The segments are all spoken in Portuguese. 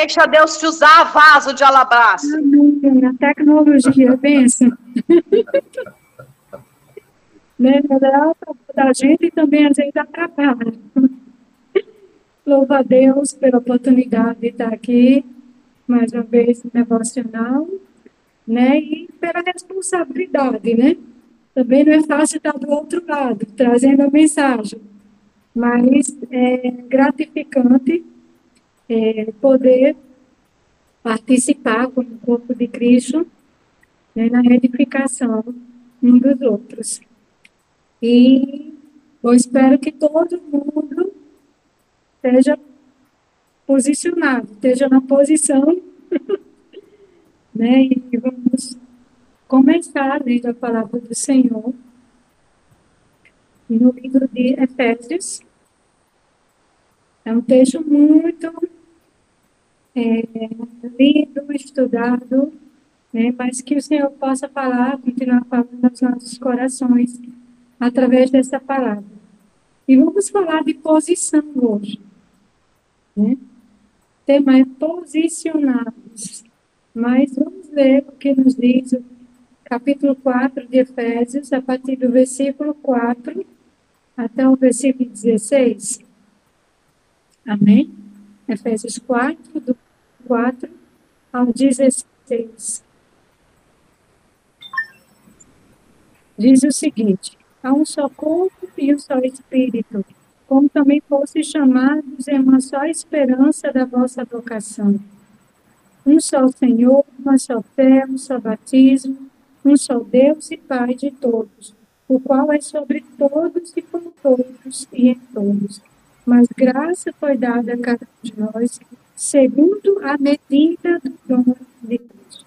Deixa Deus te usar, vaso de alabastro. A tecnologia, pensa. né? Ela da gente e também às vezes atrapalha. Louva a Deus pela oportunidade de estar aqui, mais uma vez, devocional, né? E pela responsabilidade, né? Também não é fácil estar do outro lado, trazendo a mensagem, mas é gratificante é, poder participar com o corpo de Cristo né, na edificação um dos outros. E eu espero que todo mundo esteja posicionado, esteja na posição, né? E vamos começar ler a palavra do Senhor no livro de Efésios. É um texto muito é, lido, estudado, né? mas que o Senhor possa falar, continuar falando aos nossos corações através dessa palavra. E vamos falar de posição hoje. Né? O tema é posicionados. Mas vamos ver o que nos diz o capítulo 4 de Efésios, a partir do versículo 4 até o versículo 16. Amém? Efésios 4, do 4 ao 16. Diz o seguinte: há um só corpo e um só espírito, como também fosse chamados em uma só esperança da vossa vocação. Um só Senhor, uma só fé, um só batismo, um só Deus e Pai de todos, o qual é sobre todos e por todos e em todos. Mas graça foi dada a cada um de nós, segundo a medida do dom de Deus.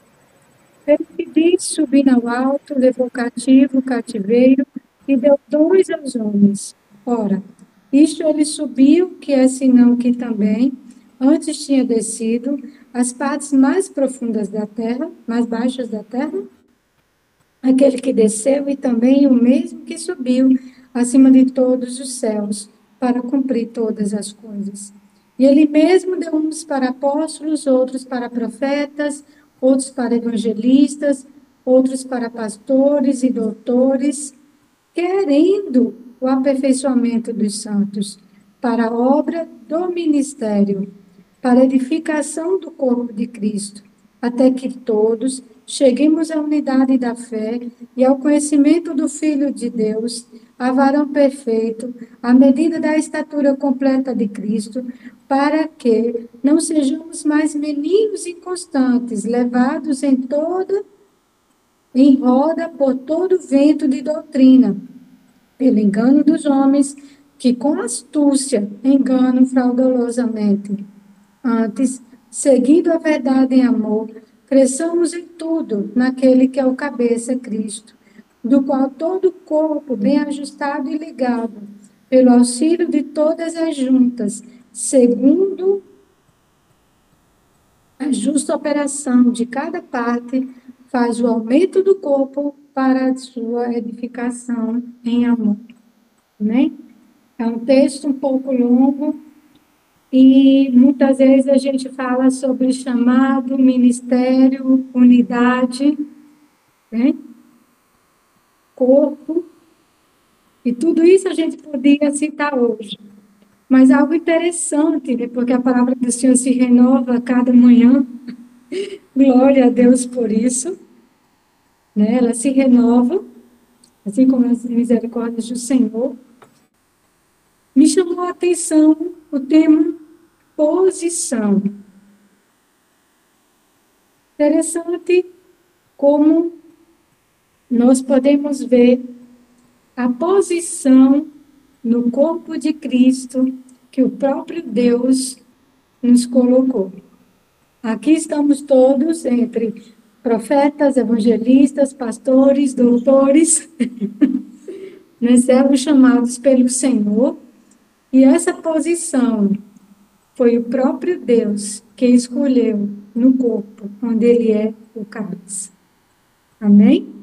Ele que diz, ao alto, levou cativo o cativeiro e deu dons aos homens. Ora, isto ele subiu, que é senão que também antes tinha descido as partes mais profundas da terra, mais baixas da terra, aquele que desceu e também o mesmo que subiu acima de todos os céus para cumprir todas as coisas. E ele mesmo deu uns para apóstolos, outros para profetas, outros para evangelistas, outros para pastores e doutores, querendo o aperfeiçoamento dos santos, para a obra do ministério, para a edificação do corpo de Cristo, até que todos cheguemos à unidade da fé e ao conhecimento do Filho de Deus, varão perfeito, à medida da estatura completa de Cristo, para que não sejamos mais meninos inconstantes, levados em toda em roda por todo vento de doutrina, pelo engano dos homens que com astúcia enganam fraudulosamente. Antes, seguindo a verdade em amor, cresçamos em tudo naquele que é o cabeça, Cristo, do qual todo o corpo, bem ajustado e ligado, pelo auxílio de todas as juntas, segundo a justa operação de cada parte, faz o aumento do corpo para a sua edificação em amor. É um texto um pouco longo, e muitas vezes a gente fala sobre chamado, ministério, unidade, né? Corpo, e tudo isso a gente podia citar hoje. Mas algo interessante, né? porque a palavra do Senhor se renova a cada manhã. Glória a Deus por isso. Né? Ela se renova, assim como as misericórdias do Senhor. Me chamou a atenção o tema posição. Interessante como nós podemos ver a posição no corpo de Cristo que o próprio Deus nos colocou. Aqui estamos todos entre profetas, evangelistas, pastores, doutores, né, servos chamados pelo Senhor, e essa posição foi o próprio Deus que escolheu no corpo, onde ele é o cabeça. Amém?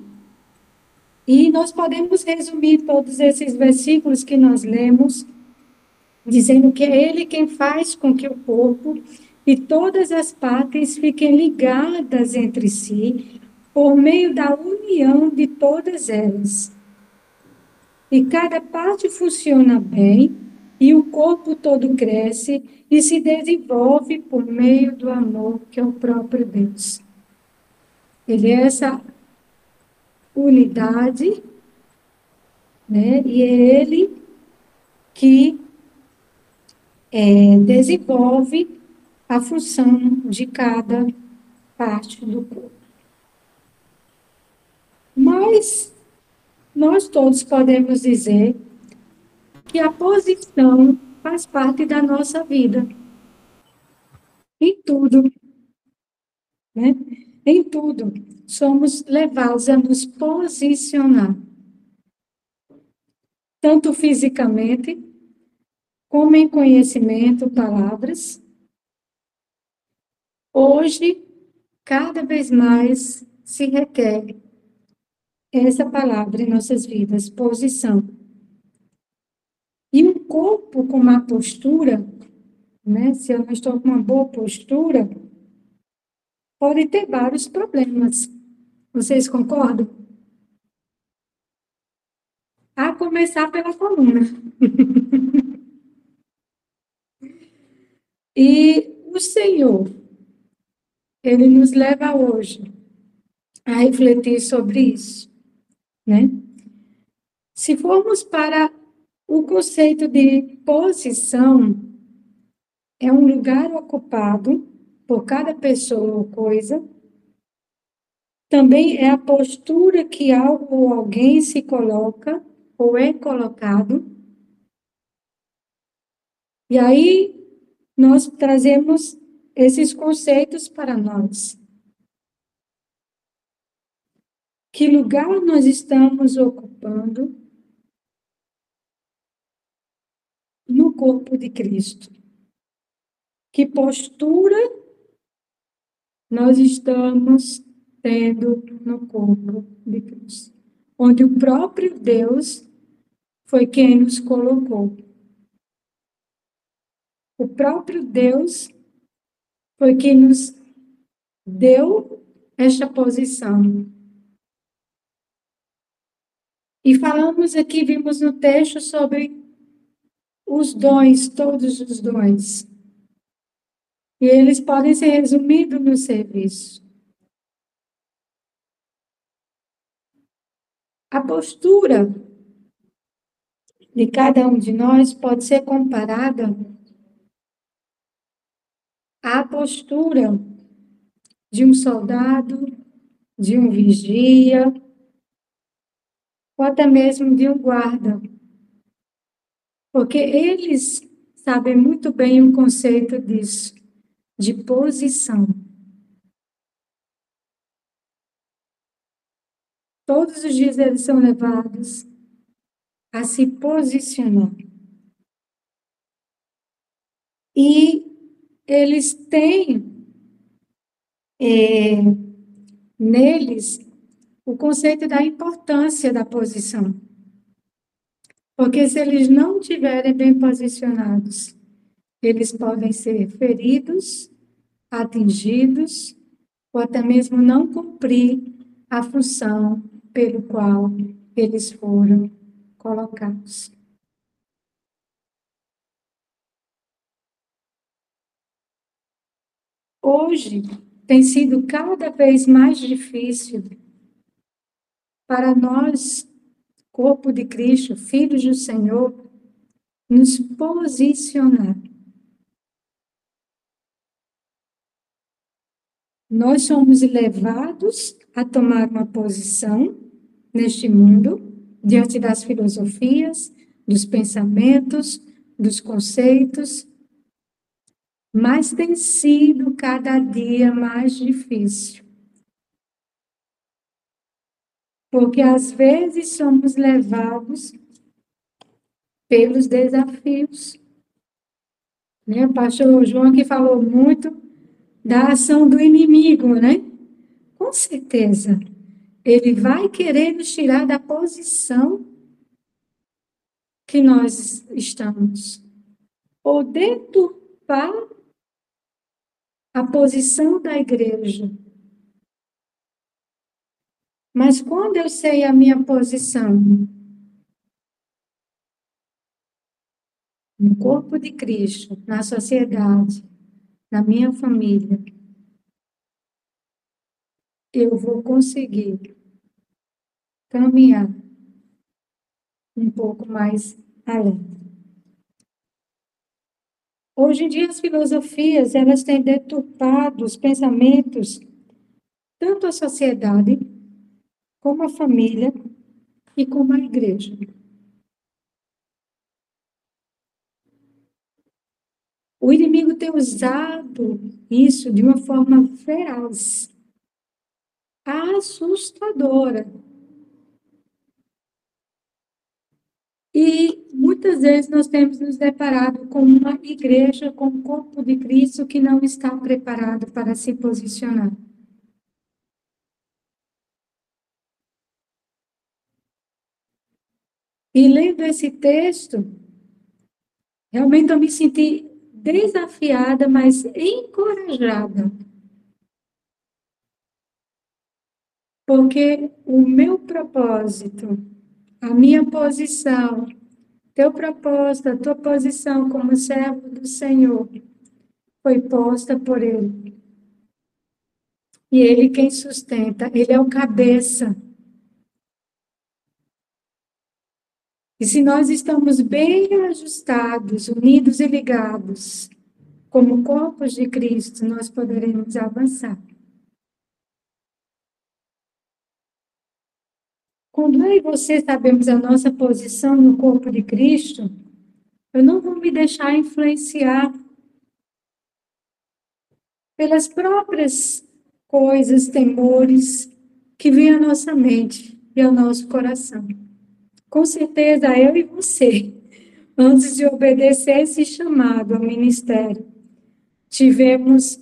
E nós podemos resumir todos esses versículos que nós lemos, dizendo que é ele quem faz com que o corpo e todas as partes fiquem ligadas entre si por meio da união de todas elas. E cada parte funciona bem e o corpo todo cresce e se desenvolve por meio do amor que é o próprio Deus. Ele é essa unidade, né? E é ele que é, desenvolve a função de cada parte do corpo. Mas nós todos podemos dizer que a posição faz parte da nossa vida. Em tudo. Né? Em tudo. Somos levados a nos posicionar. Tanto fisicamente, como em conhecimento, palavras. Hoje, cada vez mais se requer essa palavra em nossas vidas, posição. E um corpo com uma postura, né, se eu não estou com uma boa postura, pode ter vários problemas. Vocês concordam? A começar pela coluna. e o Senhor, ele nos leva hoje a refletir sobre isso né? Se formos para o conceito de posição, é um lugar ocupado por cada pessoa ou coisa. Também é a postura que algo ou alguém se coloca ou é colocado. E aí nós trazemos esses conceitos para nós. Que lugar nós estamos ocupando no corpo de Cristo? Que postura nós estamos tendo no corpo de Cristo? Onde o próprio Deus foi quem nos colocou. O próprio Deus foi quem nos deu esta posição. E falamos aqui, vimos no texto sobre os dons, todos os dons. E eles podem ser resumidos no serviço. A postura de cada um de nós pode ser comparada à postura de um soldado, de um vigia, ou até mesmo de um guarda. Porque eles sabem muito bem o conceito disso, de posição. Todos os dias eles são levados a se posicionar. E eles têm é, neles o conceito da importância da posição. Porque se eles não estiverem bem posicionados, eles podem ser feridos, atingidos, ou até mesmo não cumprir a função pelo qual eles foram colocados. Hoje tem sido cada vez mais difícil para nós, corpo de Cristo, filhos do Senhor, nos posicionar. Nós somos levados a tomar uma posição neste mundo, diante das filosofias, dos pensamentos, dos conceitos, mas tem sido cada dia mais difícil. Porque às vezes somos levados pelos desafios. Né? O pastor João que falou muito da ação do inimigo, né? Com certeza. Ele vai querer nos tirar da posição que nós estamos. Ou deturpar a posição da igreja. Mas quando eu sei a minha posição no corpo de Cristo, na sociedade, na minha família, eu vou conseguir caminhar um pouco mais além. Hoje em dia as filosofias, elas têm deturpado os pensamentos tanto a sociedade como a família e como a igreja. O inimigo tem usado isso de uma forma feroz, assustadora. E muitas vezes nós temos nos deparado com uma igreja, com o corpo de Cristo que não está preparado para se posicionar. E lendo esse texto, realmente eu me senti desafiada, mas encorajada. Porque o meu propósito, a minha posição, teu propósito, a tua posição como servo do Senhor, foi posta por Ele. E Ele quem sustenta, Ele é o cabeça. E se nós estamos bem ajustados, unidos e ligados, como corpos de Cristo, nós poderemos avançar. Quando eu e você sabemos a nossa posição no corpo de Cristo, eu não vou me deixar influenciar pelas próprias coisas, temores que vêm à nossa mente e ao nosso coração. Com certeza, eu e você, antes de obedecer esse chamado ao ministério, tivemos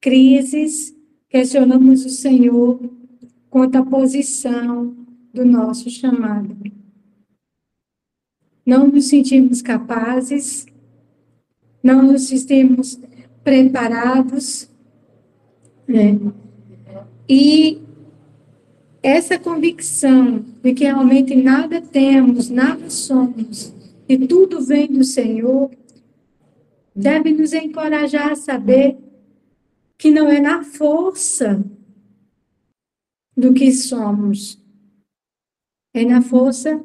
crises, questionamos o Senhor quanto à posição do nosso chamado. Não nos sentimos capazes, não nos sentimos preparados, né? E essa convicção de que realmente nada temos, nada somos, e tudo vem do Senhor, deve nos encorajar a saber que não é na força do que somos, é na força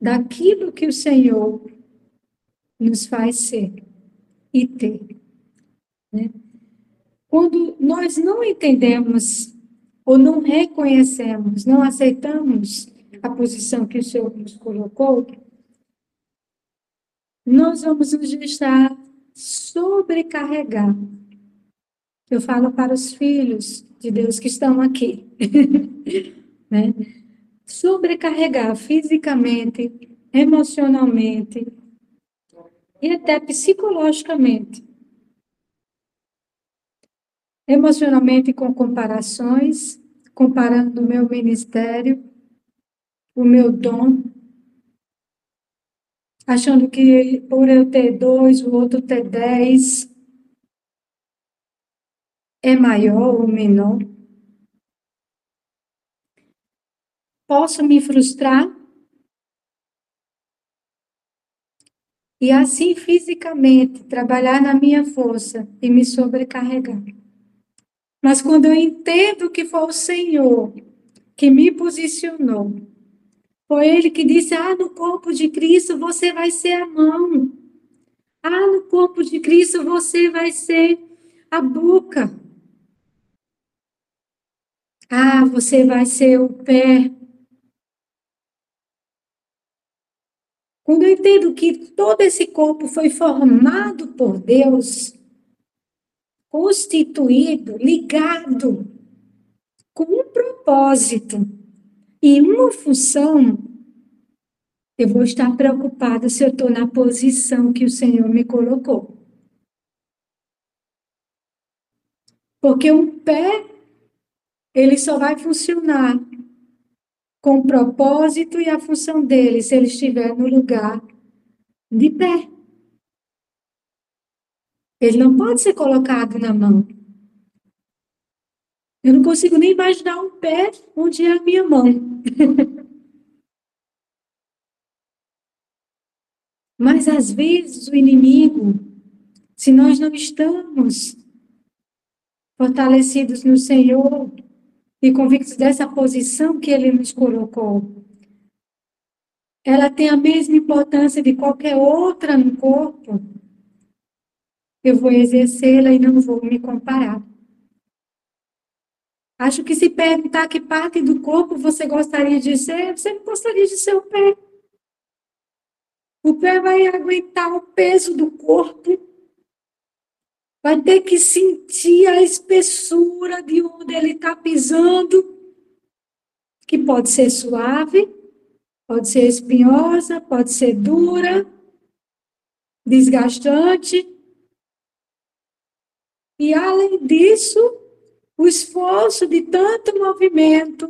daquilo que o Senhor nos faz ser e ter. Né? Quando nós não entendemos ou não reconhecemos, não aceitamos a posição que o Senhor nos colocou, nós vamos nos deixar sobrecarregar. Eu falo para os filhos de Deus que estão aqui, né? Sobrecarregar fisicamente, emocionalmente e até psicologicamente emocionalmente com comparações, comparando o meu ministério, o meu dom, achando que por eu ter dois, o outro ter dez, é maior ou menor. Posso me frustrar? E assim fisicamente trabalhar na minha força e me sobrecarregar. Mas quando eu entendo que foi o Senhor que me posicionou, foi Ele que disse: Ah, no corpo de Cristo você vai ser a mão. Ah, no corpo de Cristo você vai ser a boca. Ah, você vai ser o pé. Quando eu entendo que todo esse corpo foi formado por Deus, constituído, ligado, com um propósito e uma função, eu vou estar preocupada se eu estou na posição que o Senhor me colocou. Porque um pé, ele só vai funcionar com o propósito e a função dele se ele estiver no lugar de pé. Ele não pode ser colocado na mão. Eu não consigo nem imaginar um pé onde é a minha mão. Mas às vezes o inimigo, se nós não estamos fortalecidos no Senhor e convictos dessa posição que Ele nos colocou, ela tem a mesma importância de qualquer outra no corpo. Eu vou exercê-la e não vou me comparar. Acho que se perguntar que parte do corpo você gostaria de ser, você gostaria de ser o pé. O pé vai aguentar o peso do corpo, vai ter que sentir a espessura de onde ele está pisando, que pode ser suave, pode ser espinhosa, pode ser dura, desgastante. E além disso, o esforço de tanto movimento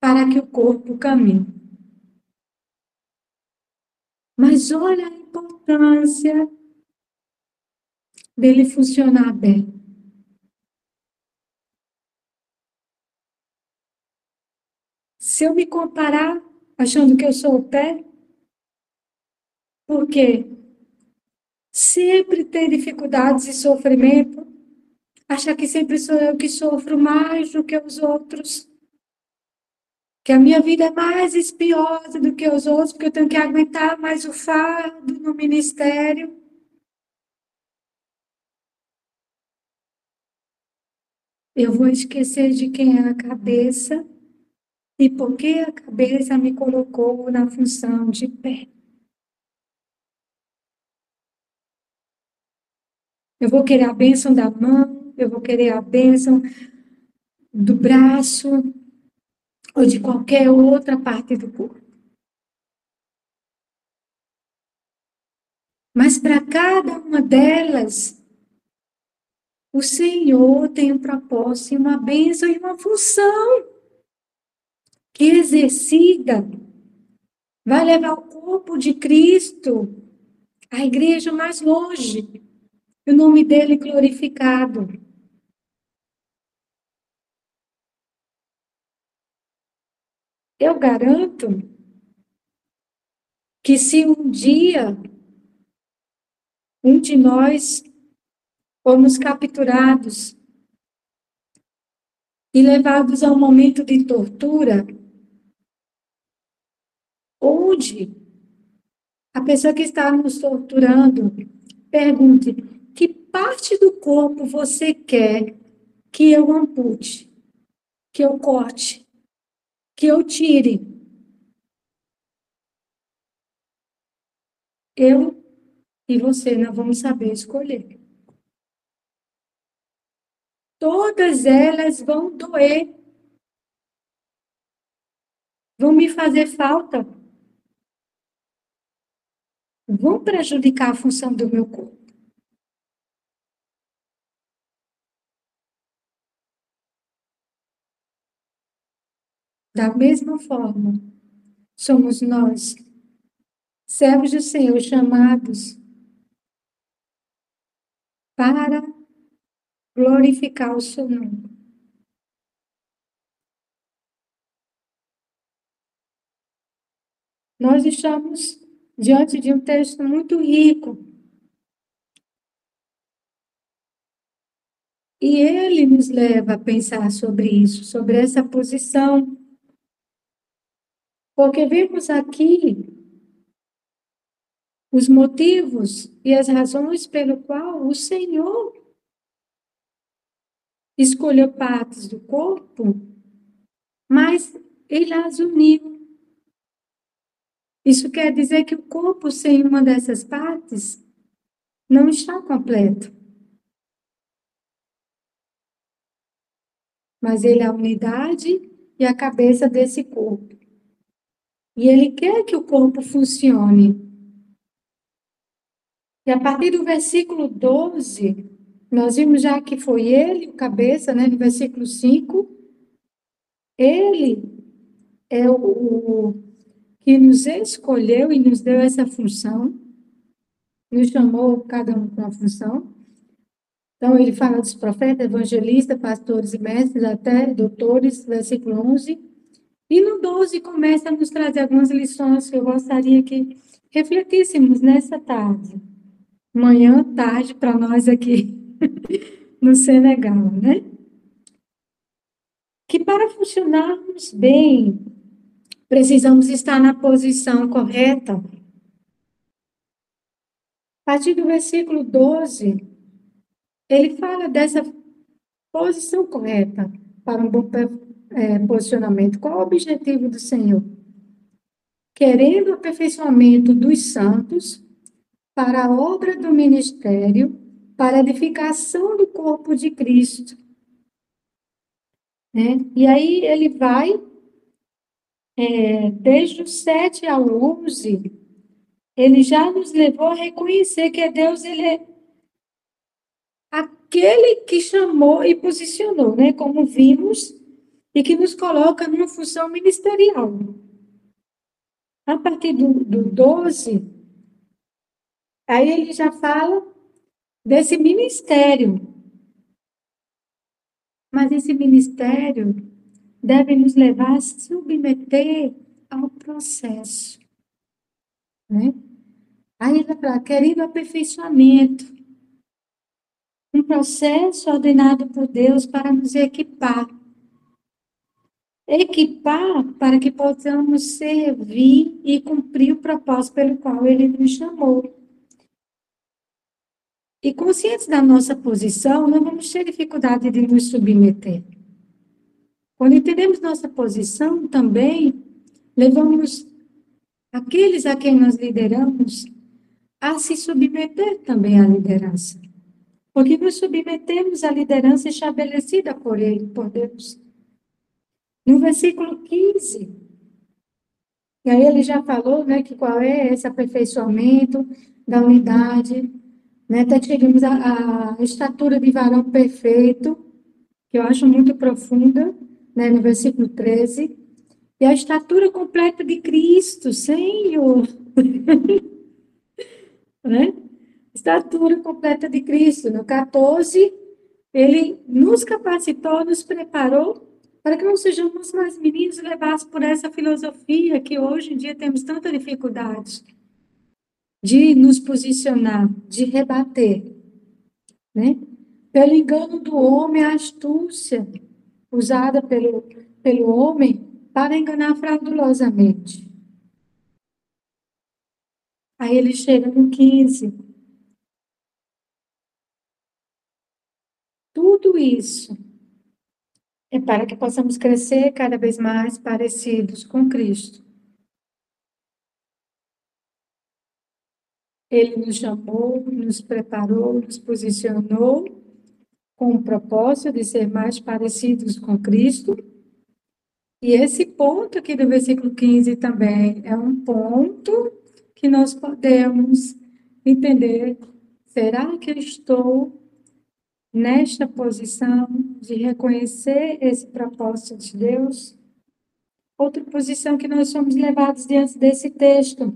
para que o corpo caminhe. Mas olha a importância dele funcionar bem. Se eu me comparar achando que eu sou o pé, porque sempre ter dificuldades e sofrimento, achar que sempre sou eu que sofro mais do que os outros, que a minha vida é mais espiosa do que os outros, porque eu tenho que aguentar mais o fardo no ministério. Eu vou esquecer de quem é a cabeça e por que a cabeça me colocou na função de pé. Eu vou querer a bênção da mão, eu vou querer a bênção do braço ou de qualquer outra parte do corpo. Mas para cada uma delas, o Senhor tem um propósito, uma bênção e uma função que exercida vai levar o corpo de Cristo, a igreja mais longe o nome dele glorificado. Eu garanto que se um dia um de nós fomos capturados e levados a um momento de tortura, onde a pessoa que está nos torturando pergunte: parte do corpo você quer que eu ampute, que eu corte, que eu tire? Eu e você não vamos saber escolher. Todas elas vão doer. Vão me fazer falta. Vão prejudicar a função do meu corpo. Da mesma forma, somos nós, servos do Senhor, chamados para glorificar o seu nome. Nós estamos diante de um texto muito rico. E ele nos leva a pensar sobre isso, sobre essa posição porque vemos aqui os motivos e as razões pelo qual o Senhor escolheu partes do corpo, mas ele as uniu. Isso quer dizer que o corpo sem uma dessas partes não está completo. Mas ele é a unidade e a cabeça desse corpo. E ele quer que o corpo funcione. E a partir do versículo 12, nós vimos já que foi ele, o cabeça, né, no versículo 5, ele é o, o que nos escolheu e nos deu essa função. nos chamou cada um com uma função. Então, ele fala dos profetas, evangelistas, pastores e mestres, até doutores, versículo 11. E no 12 começa a nos trazer algumas lições que eu gostaria que refletíssemos nessa tarde. Manhã, tarde, para nós aqui no Senegal, né? Que para funcionarmos bem, precisamos estar na posição correta. A partir do versículo 12, ele fala dessa posição correta para um bom é, posicionamento. Qual o objetivo do Senhor? Querendo o aperfeiçoamento dos santos para a obra do ministério, para a edificação do corpo de Cristo. Né? E aí ele vai, é, desde o 7 ao 11, ele já nos levou a reconhecer que Deus ele é aquele que chamou e posicionou, né? Como vimos, e que nos coloca numa função ministerial. A partir do, do 12, aí ele já fala desse ministério. Mas esse ministério deve nos levar a submeter ao processo. Né? Aí ele fala, querido aperfeiçoamento um processo ordenado por Deus para nos equipar. Equipar para que possamos servir e cumprir o propósito pelo qual Ele nos chamou. E conscientes da nossa posição, não vamos ter dificuldade de nos submeter. Quando entendemos nossa posição, também levamos aqueles a quem nós lideramos a se submeter também à liderança porque nos submetemos à liderança estabelecida por Ele, por Deus. No versículo 15, e aí ele já falou, né, que qual é esse aperfeiçoamento da unidade, né, até chegamos à estatura de varão perfeito, que eu acho muito profunda, né, no versículo 13, e a estatura completa de Cristo, Senhor. né? estatura completa de Cristo. No 14, ele nos capacitou, nos preparou para que não sejamos mais meninos levados por essa filosofia que hoje em dia temos tanta dificuldade de nos posicionar, de rebater, né? Pelo engano do homem, a astúcia usada pelo, pelo homem para enganar fraudulosamente. Aí ele chega no 15. Tudo isso é para que possamos crescer cada vez mais parecidos com Cristo. Ele nos chamou, nos preparou, nos posicionou com o propósito de ser mais parecidos com Cristo. E esse ponto aqui do versículo 15 também é um ponto que nós podemos entender. Será que eu estou nesta posição de reconhecer esse propósito de Deus. Outra posição que nós somos levados diante desse texto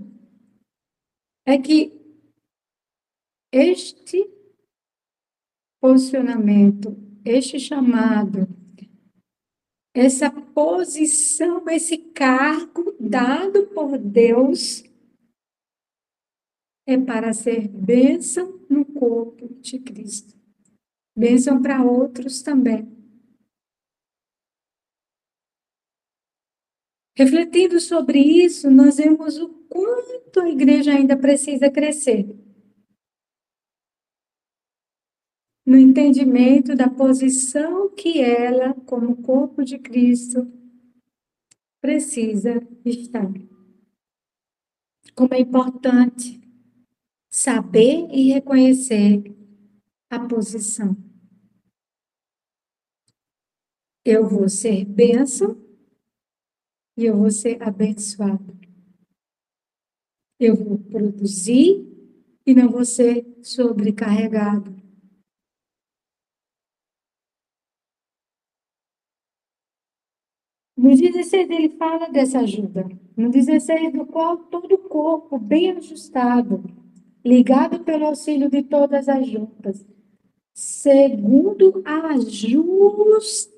é que este posicionamento, este chamado, essa posição, esse cargo dado por Deus é para ser bênção no corpo de Cristo bênção para outros também. Refletindo sobre isso, nós vemos o quanto a igreja ainda precisa crescer. No entendimento da posição que ela, como corpo de Cristo, precisa estar. Como é importante saber e reconhecer a posição. Eu vou ser bênção e eu vou ser abençoado. Eu vou produzir e não vou ser sobrecarregado. No 16 ele fala dessa ajuda. No 16 do qual todo o corpo bem ajustado ligado pelo auxílio de todas as juntas, segundo a justa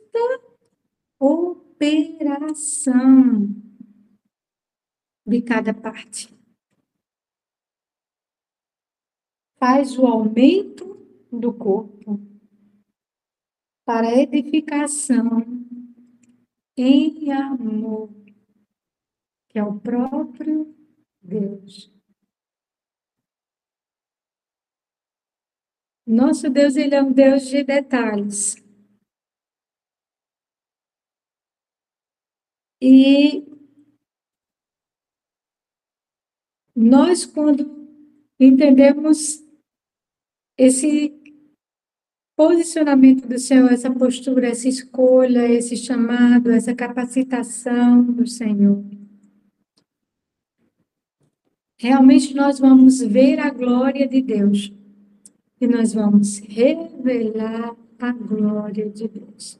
operação de cada parte. Faz o aumento do corpo para edificação em amor, que é o próprio Deus. Nosso Deus, ele é um Deus de detalhes. E nós, quando entendemos esse posicionamento do Senhor, essa postura, essa escolha, esse chamado, essa capacitação do Senhor, realmente nós vamos ver a glória de Deus e nós vamos revelar a glória de Deus.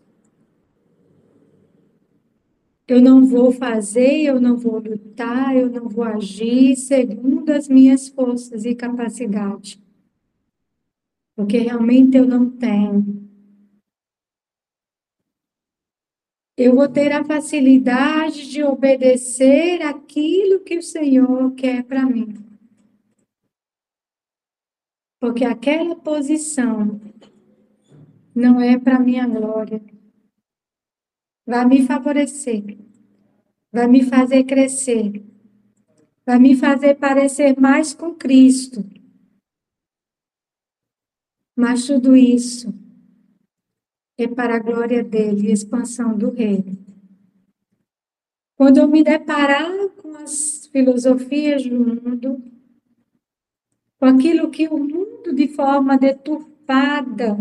Eu não vou fazer, eu não vou lutar, eu não vou agir segundo as minhas forças e capacidades. Porque realmente eu não tenho. Eu vou ter a facilidade de obedecer aquilo que o Senhor quer para mim. Porque aquela posição não é para minha glória. Vai me favorecer. Vai me fazer crescer. Vai me fazer parecer mais com Cristo. Mas tudo isso é para a glória dele e expansão do reino. Quando eu me deparar com as filosofias do mundo, com aquilo que o mundo de forma deturpada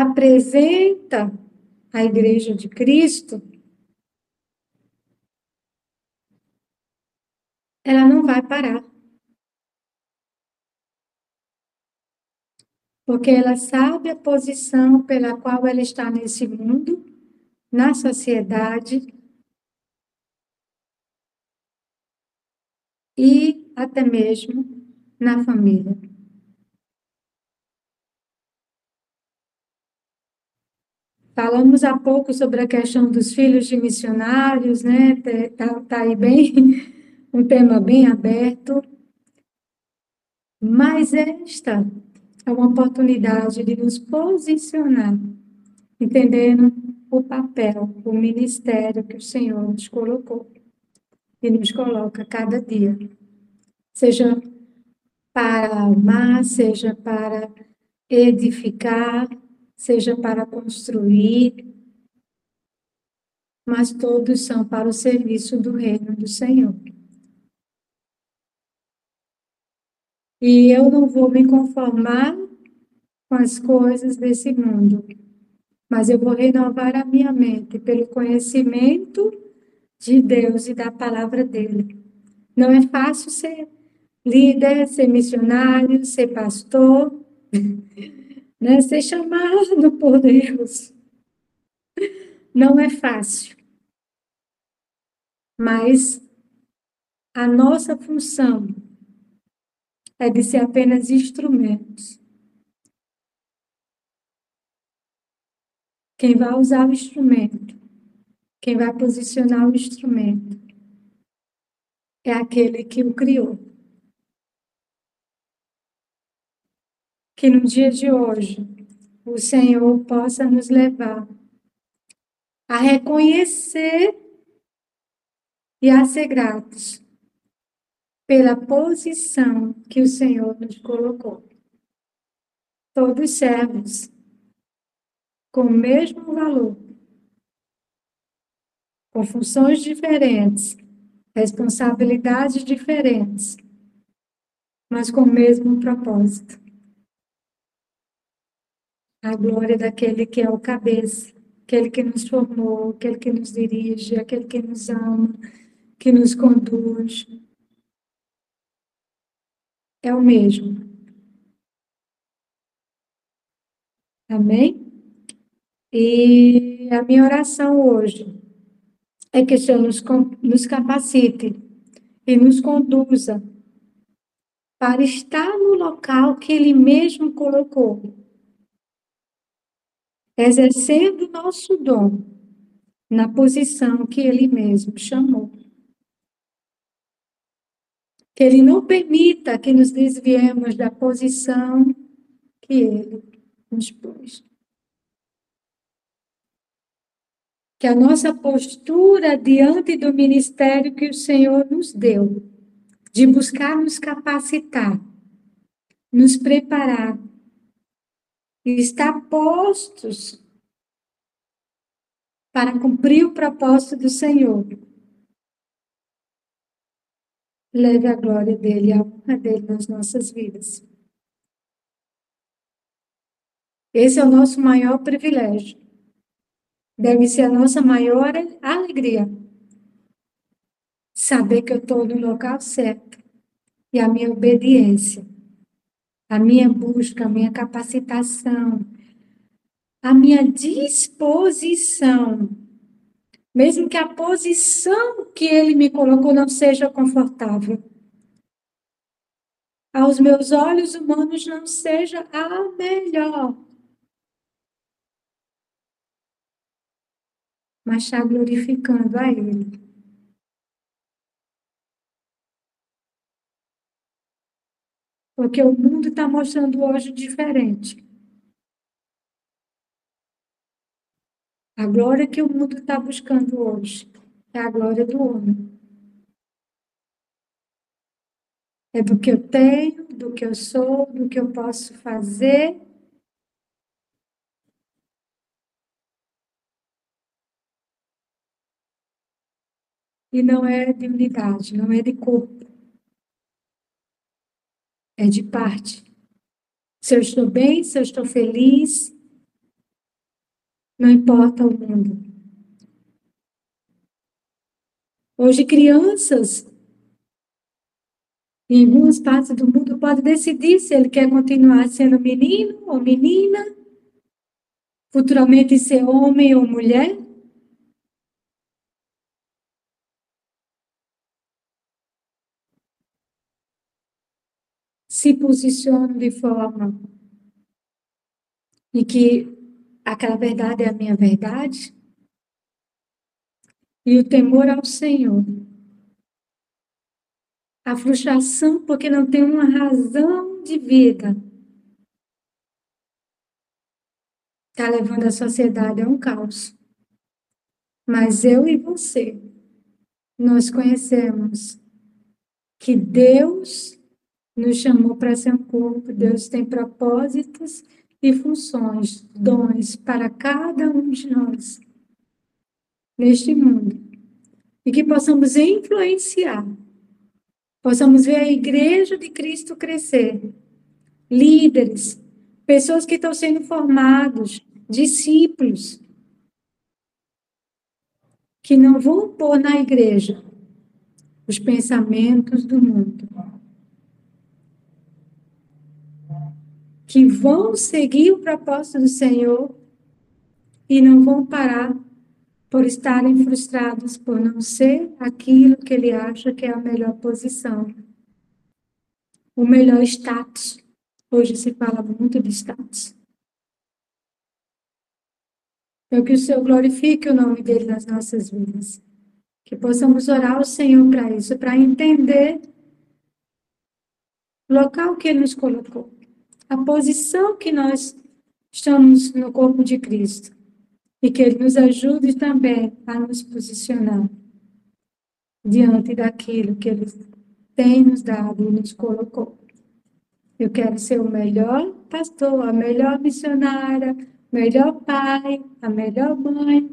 apresenta à Igreja de Cristo, ela não vai parar. Porque ela sabe a posição pela qual ela está nesse mundo, na sociedade, e até mesmo na família. Falamos há pouco sobre a questão dos filhos de missionários, né? Tá, tá aí bem, um tema bem aberto. Mas esta é uma oportunidade de nos posicionar, entendendo o papel, o ministério que o Senhor nos colocou e nos coloca cada dia. Seja para amar, seja para edificar, seja para construir, mas todos são para o serviço do reino do Senhor. E eu não vou me conformar com as coisas desse mundo, mas eu vou renovar a minha mente pelo conhecimento de Deus e da palavra dele. Não é fácil ser líder, ser missionário, ser pastor, né? ser chamado por Deus. Não é fácil. Mas a nossa função é de ser apenas instrumentos. Quem vai usar o instrumento quem vai posicionar o instrumento é aquele que o criou. Que no dia de hoje o Senhor possa nos levar a reconhecer e a ser gratos pela posição que o Senhor nos colocou. Todos servos com o mesmo valor com funções diferentes, responsabilidades diferentes, mas com o mesmo propósito. A glória daquele que é o cabeça, aquele que nos formou, aquele que nos dirige, aquele que nos ama, que nos conduz. É o mesmo. Amém? E a minha oração hoje é que o Senhor nos, nos capacite e nos conduza para estar no local que Ele mesmo colocou, exercendo o nosso dom na posição que Ele mesmo chamou. Que Ele não permita que nos desviemos da posição que Ele nos pôs. Que a nossa postura diante do ministério que o Senhor nos deu de buscar nos capacitar, nos preparar e estar postos para cumprir o propósito do Senhor. Leve a glória dele, a honra dele nas nossas vidas. Esse é o nosso maior privilégio. Deve ser a nossa maior alegria saber que eu estou no local certo e a minha obediência, a minha busca, a minha capacitação, a minha disposição, mesmo que a posição que ele me colocou não seja confortável, aos meus olhos humanos não seja a melhor. Mas está glorificando a Ele. Porque o mundo está mostrando hoje diferente. A glória que o mundo está buscando hoje é a glória do homem. É do que eu tenho, do que eu sou, do que eu posso fazer. E não é de unidade, não é de corpo é de parte. Se eu estou bem, se eu estou feliz, não importa o mundo. Hoje, crianças em algumas partes do mundo podem decidir se ele quer continuar sendo menino ou menina, futuramente ser homem ou mulher. Se posiciono de forma em que aquela verdade é a minha verdade e o temor ao Senhor. A frustração porque não tem uma razão de vida. Está levando a sociedade a um caos. Mas eu e você, nós conhecemos que Deus nos chamou para ser um corpo. Deus tem propósitos e funções, dons para cada um de nós neste mundo. E que possamos influenciar, possamos ver a igreja de Cristo crescer, líderes, pessoas que estão sendo formados, discípulos, que não vão pôr na igreja os pensamentos do mundo, que vão seguir o propósito do Senhor e não vão parar por estarem frustrados por não ser aquilo que ele acha que é a melhor posição, o melhor status. Hoje se fala muito de status. Então, que o Senhor glorifique o nome dele nas nossas vidas. Que possamos orar ao Senhor para isso, para entender o local que ele nos colocou a posição que nós estamos no corpo de Cristo e que Ele nos ajude também a nos posicionar diante daquilo que Ele tem nos dado e nos colocou. Eu quero ser o melhor pastor, a melhor missionária, melhor pai, a melhor mãe,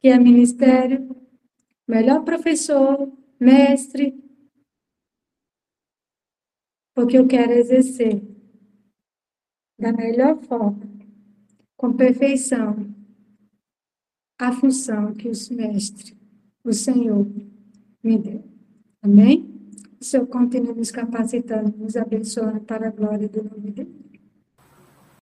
que é ministério, melhor professor, mestre, porque eu quero exercer da melhor forma, com perfeição, a função que o mestre, o Senhor, me deu. Amém? O Senhor continue nos capacitando, nos abençoando para a glória do nome dele.